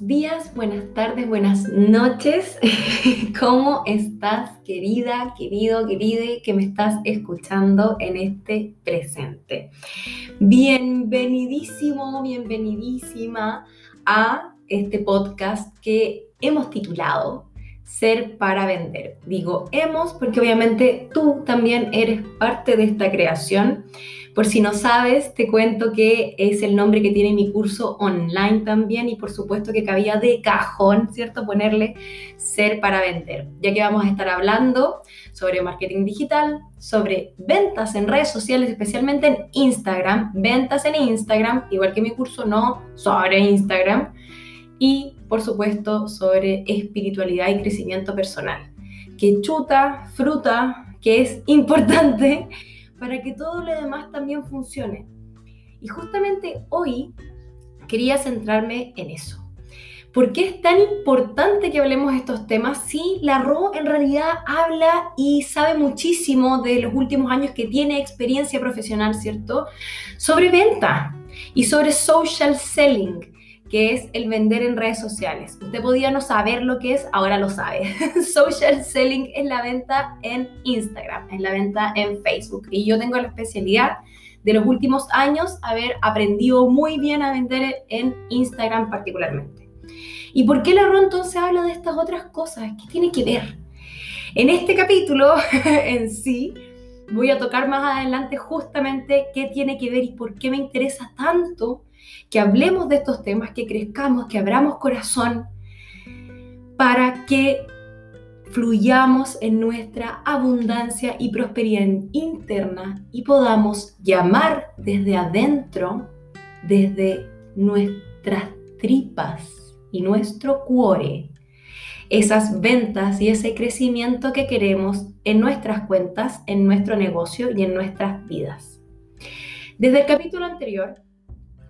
días, buenas tardes, buenas noches. ¿Cómo estás, querida, querido, querida, que me estás escuchando en este presente? Bienvenidísimo, bienvenidísima a este podcast que hemos titulado Ser para Vender. Digo hemos porque obviamente tú también eres parte de esta creación por si no sabes, te cuento que es el nombre que tiene mi curso online también y por supuesto que cabía de cajón, ¿cierto? Ponerle ser para vender, ya que vamos a estar hablando sobre marketing digital, sobre ventas en redes sociales, especialmente en Instagram, ventas en Instagram, igual que mi curso no sobre Instagram, y por supuesto sobre espiritualidad y crecimiento personal, que chuta, fruta, que es importante para que todo lo demás también funcione. Y justamente hoy quería centrarme en eso. ¿Por qué es tan importante que hablemos estos temas si la RO en realidad habla y sabe muchísimo de los últimos años que tiene experiencia profesional, ¿cierto? Sobre venta y sobre social selling que es el vender en redes sociales. Usted podía no saber lo que es, ahora lo sabe. Social selling es la venta en Instagram, es la venta en Facebook. Y yo tengo la especialidad de los últimos años haber aprendido muy bien a vender en Instagram particularmente. ¿Y por qué la RO entonces habla de estas otras cosas? ¿Qué tiene que ver? En este capítulo en sí voy a tocar más adelante justamente qué tiene que ver y por qué me interesa tanto que hablemos de estos temas, que crezcamos, que abramos corazón para que fluyamos en nuestra abundancia y prosperidad interna y podamos llamar desde adentro, desde nuestras tripas y nuestro cuore, esas ventas y ese crecimiento que queremos en nuestras cuentas, en nuestro negocio y en nuestras vidas. Desde el capítulo anterior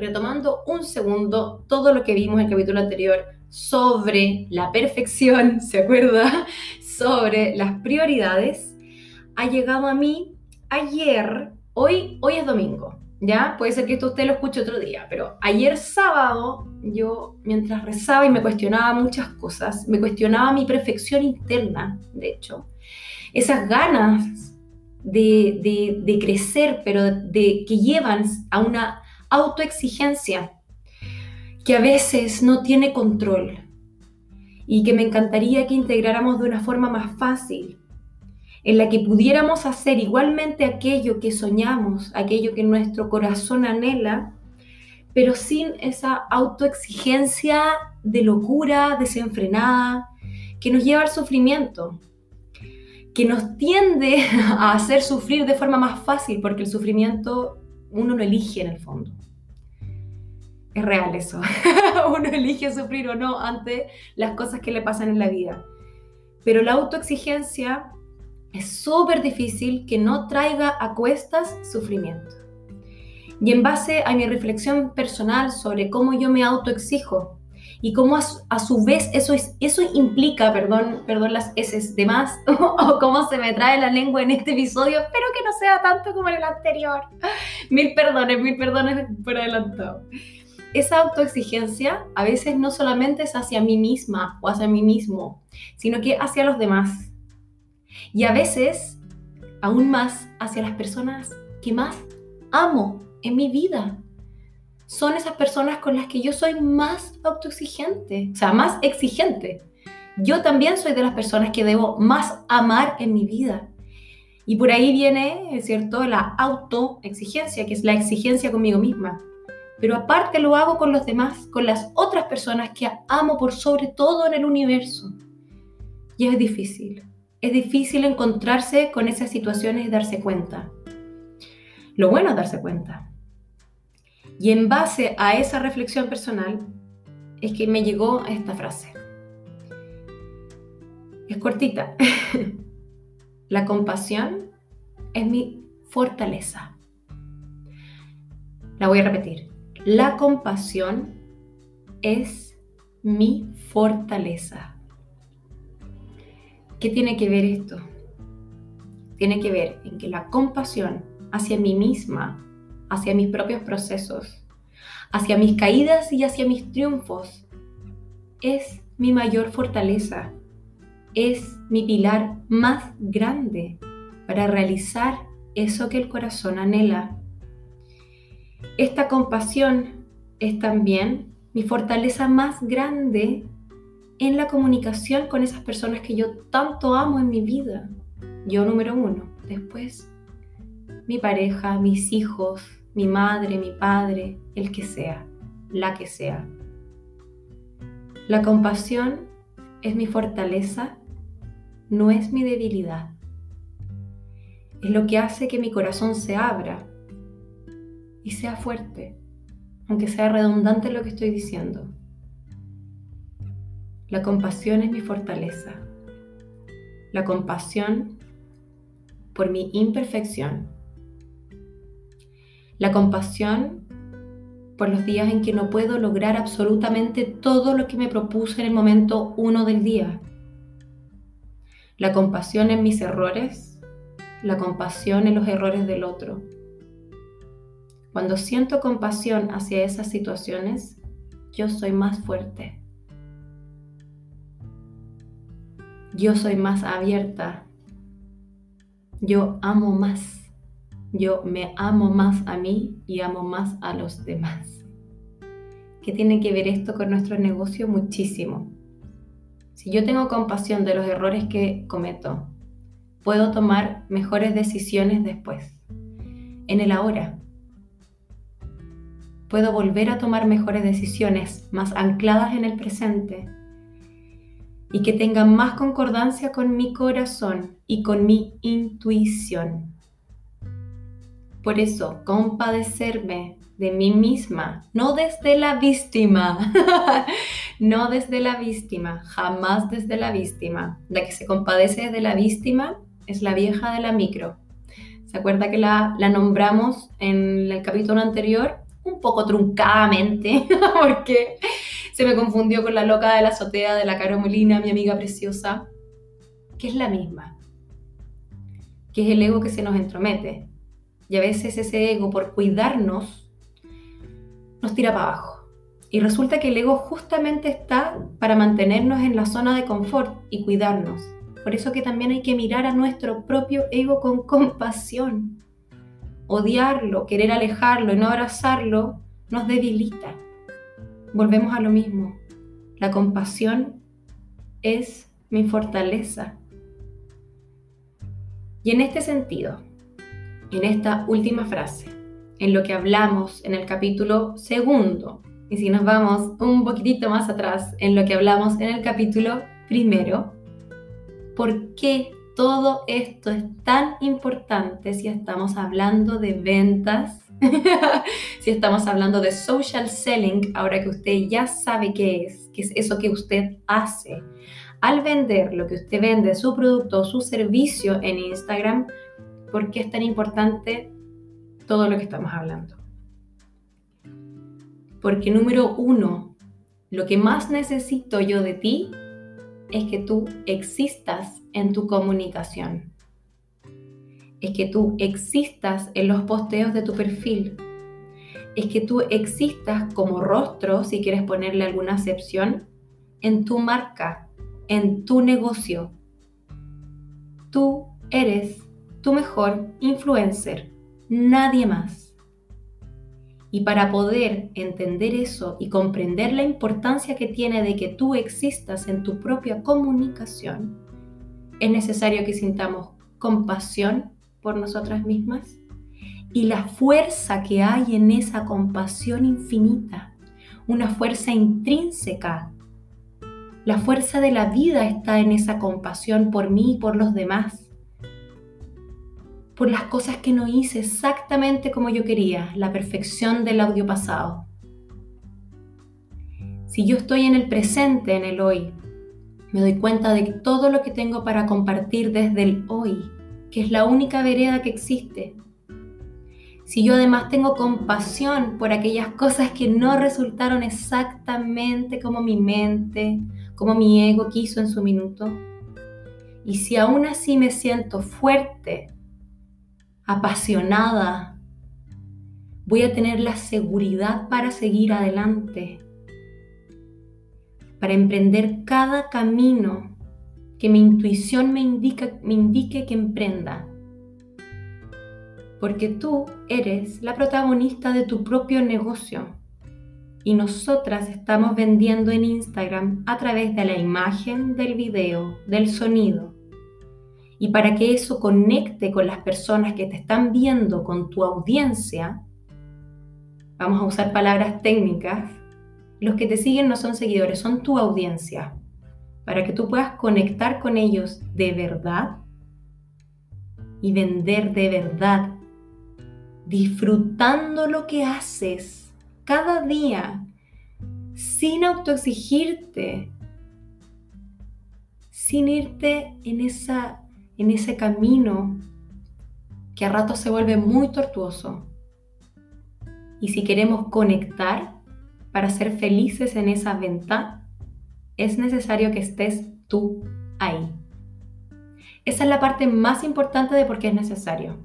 retomando un segundo todo lo que vimos en el capítulo anterior sobre la perfección, ¿se acuerda? Sobre las prioridades, ha llegado a mí ayer, hoy, hoy es domingo, ¿ya? Puede ser que esto usted lo escuche otro día, pero ayer sábado yo, mientras rezaba y me cuestionaba muchas cosas, me cuestionaba mi perfección interna, de hecho, esas ganas de, de crecer, pero de, que llevan a una autoexigencia que a veces no tiene control y que me encantaría que integráramos de una forma más fácil, en la que pudiéramos hacer igualmente aquello que soñamos, aquello que nuestro corazón anhela, pero sin esa autoexigencia de locura desenfrenada que nos lleva al sufrimiento, que nos tiende a hacer sufrir de forma más fácil, porque el sufrimiento uno lo elige en el fondo. Es real eso. uno elige sufrir o no ante las cosas que le pasan en la vida. Pero la autoexigencia es súper difícil que no traiga a cuestas sufrimiento. Y en base a mi reflexión personal sobre cómo yo me autoexijo y cómo a su, vez eso, es, eso implica, perdón, perdón las S de más, o cómo se me trae la lengua en este episodio, espero que no sea tanto como en el anterior. Mil perdones, mil perdones por adelantado. Esa autoexigencia a veces no solamente es hacia mí misma o hacia mí mismo, sino que hacia los demás. Y a veces, aún más, hacia las personas que más amo en mi vida son esas personas con las que yo soy más autoexigente, o sea, más exigente. Yo también soy de las personas que debo más amar en mi vida. Y por ahí viene, cierto, la autoexigencia, que es la exigencia conmigo misma. Pero aparte lo hago con los demás, con las otras personas que amo por sobre todo en el universo. Y es difícil. Es difícil encontrarse con esas situaciones y darse cuenta. Lo bueno es darse cuenta. Y en base a esa reflexión personal es que me llegó esta frase. Es cortita. La compasión es mi fortaleza. La voy a repetir. La compasión es mi fortaleza. ¿Qué tiene que ver esto? Tiene que ver en que la compasión hacia mí misma hacia mis propios procesos, hacia mis caídas y hacia mis triunfos, es mi mayor fortaleza, es mi pilar más grande para realizar eso que el corazón anhela. Esta compasión es también mi fortaleza más grande en la comunicación con esas personas que yo tanto amo en mi vida. Yo número uno. Después, mi pareja, mis hijos, mi madre, mi padre, el que sea, la que sea. La compasión es mi fortaleza, no es mi debilidad. Es lo que hace que mi corazón se abra y sea fuerte, aunque sea redundante lo que estoy diciendo. La compasión es mi fortaleza. La compasión por mi imperfección. La compasión por los días en que no puedo lograr absolutamente todo lo que me propuse en el momento uno del día. La compasión en mis errores, la compasión en los errores del otro. Cuando siento compasión hacia esas situaciones, yo soy más fuerte. Yo soy más abierta. Yo amo más yo me amo más a mí y amo más a los demás. ¿Qué tiene que ver esto con nuestro negocio? Muchísimo. Si yo tengo compasión de los errores que cometo, puedo tomar mejores decisiones después, en el ahora. Puedo volver a tomar mejores decisiones más ancladas en el presente y que tengan más concordancia con mi corazón y con mi intuición. Por eso, compadecerme de mí misma, no desde la víctima, no desde la víctima, jamás desde la víctima. La que se compadece desde la víctima es la vieja de la micro. ¿Se acuerda que la, la nombramos en el capítulo anterior? Un poco truncadamente, porque se me confundió con la loca de la azotea de la Caro Molina, mi amiga preciosa, que es la misma, que es el ego que se nos entromete, y a veces ese ego, por cuidarnos, nos tira para abajo. Y resulta que el ego justamente está para mantenernos en la zona de confort y cuidarnos. Por eso que también hay que mirar a nuestro propio ego con compasión. Odiarlo, querer alejarlo y no abrazarlo nos debilita. Volvemos a lo mismo. La compasión es mi fortaleza. Y en este sentido, en esta última frase, en lo que hablamos en el capítulo segundo. Y si nos vamos un poquitito más atrás, en lo que hablamos en el capítulo primero, ¿por qué todo esto es tan importante si estamos hablando de ventas? si estamos hablando de social selling, ahora que usted ya sabe qué es, qué es eso que usted hace. Al vender lo que usted vende, su producto o su servicio en Instagram, por qué es tan importante todo lo que estamos hablando. Porque número uno, lo que más necesito yo de ti es que tú existas en tu comunicación. Es que tú existas en los posteos de tu perfil. Es que tú existas como rostro, si quieres ponerle alguna acepción, en tu marca, en tu negocio. Tú eres tu mejor influencer, nadie más. Y para poder entender eso y comprender la importancia que tiene de que tú existas en tu propia comunicación, es necesario que sintamos compasión por nosotras mismas y la fuerza que hay en esa compasión infinita, una fuerza intrínseca. La fuerza de la vida está en esa compasión por mí y por los demás por las cosas que no hice exactamente como yo quería, la perfección del audio pasado. Si yo estoy en el presente, en el hoy, me doy cuenta de todo lo que tengo para compartir desde el hoy, que es la única vereda que existe. Si yo además tengo compasión por aquellas cosas que no resultaron exactamente como mi mente, como mi ego quiso en su minuto, y si aún así me siento fuerte apasionada, voy a tener la seguridad para seguir adelante. para emprender cada camino que mi intuición me, indica, me indique que emprenda. Porque tú eres la protagonista de tu propio negocio y nosotras estamos vendiendo en Instagram a través de la imagen, del video, del sonido. Y para que eso conecte con las personas que te están viendo, con tu audiencia, vamos a usar palabras técnicas, los que te siguen no son seguidores, son tu audiencia. Para que tú puedas conectar con ellos de verdad y vender de verdad, disfrutando lo que haces cada día sin autoexigirte, sin irte en, esa, en ese camino que a ratos se vuelve muy tortuoso. Y si queremos conectar para ser felices en esa venta, es necesario que estés tú ahí. Esa es la parte más importante de por qué es necesario.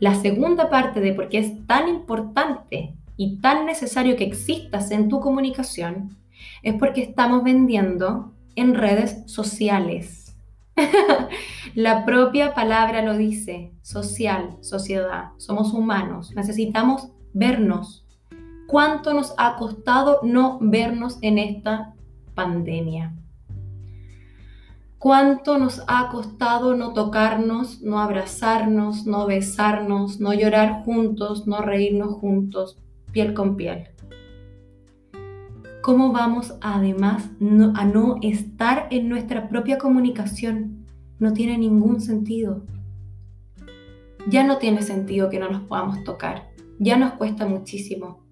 La segunda parte de por qué es tan importante y tan necesario que existas en tu comunicación es porque estamos vendiendo en redes sociales. La propia palabra lo dice, social, sociedad, somos humanos, necesitamos vernos. ¿Cuánto nos ha costado no vernos en esta pandemia? ¿Cuánto nos ha costado no tocarnos, no abrazarnos, no besarnos, no llorar juntos, no reírnos juntos? piel con piel. ¿Cómo vamos además a no estar en nuestra propia comunicación? No tiene ningún sentido. Ya no tiene sentido que no nos podamos tocar. Ya nos cuesta muchísimo.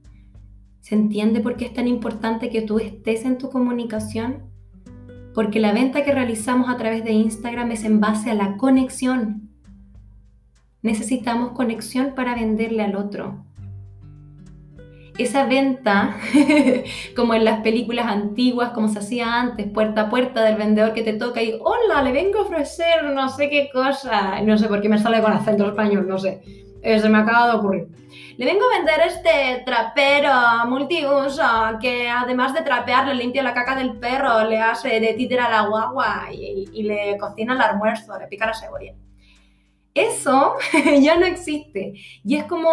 ¿Se entiende por qué es tan importante que tú estés en tu comunicación? Porque la venta que realizamos a través de Instagram es en base a la conexión. Necesitamos conexión para venderle al otro esa venta, como en las películas antiguas, como se hacía antes, puerta a puerta del vendedor que te toca y, hola, le vengo a ofrecer no sé qué cosa, no sé por qué me sale con acento español, no sé, eh, se me acaba de ocurrir. Le vengo a vender este trapero multiuso que además de trapear le limpia la caca del perro, le hace de títer a la guagua y, y le cocina el almuerzo, le pica la cebolla. Eso ya no existe y es como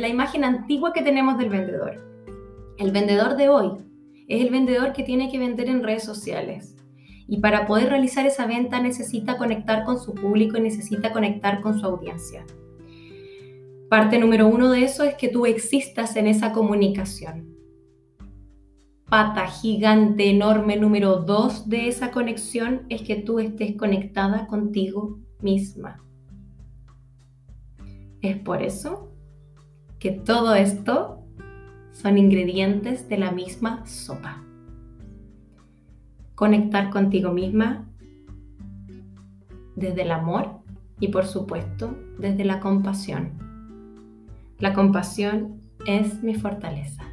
la imagen antigua que tenemos del vendedor. El vendedor de hoy es el vendedor que tiene que vender en redes sociales. Y para poder realizar esa venta necesita conectar con su público y necesita conectar con su audiencia. Parte número uno de eso es que tú existas en esa comunicación. Pata gigante, enorme número dos de esa conexión es que tú estés conectada contigo misma. Es por eso que todo esto son ingredientes de la misma sopa. Conectar contigo misma desde el amor y por supuesto desde la compasión. La compasión es mi fortaleza.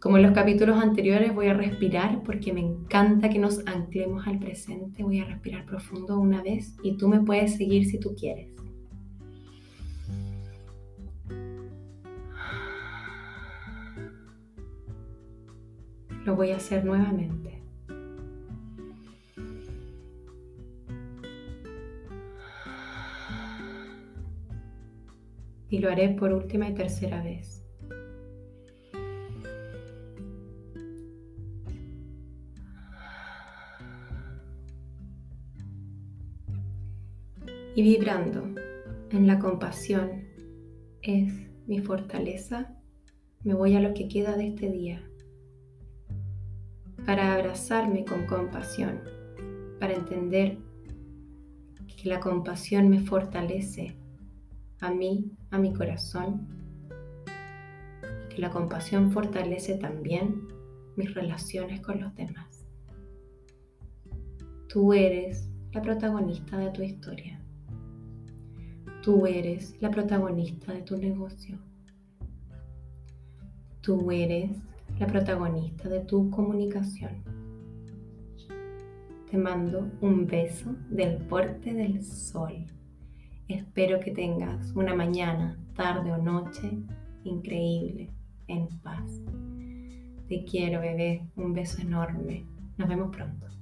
Como en los capítulos anteriores voy a respirar porque me encanta que nos anclemos al presente. Voy a respirar profundo una vez y tú me puedes seguir si tú quieres. Lo voy a hacer nuevamente. Y lo haré por última y tercera vez. Y vibrando en la compasión es mi fortaleza, me voy a lo que queda de este día para abrazarme con compasión, para entender que la compasión me fortalece a mí, a mi corazón, y que la compasión fortalece también mis relaciones con los demás. Tú eres la protagonista de tu historia. Tú eres la protagonista de tu negocio. Tú eres la protagonista de tu comunicación. Te mando un beso del porte del sol. Espero que tengas una mañana, tarde o noche increíble, en paz. Te quiero, bebé. Un beso enorme. Nos vemos pronto.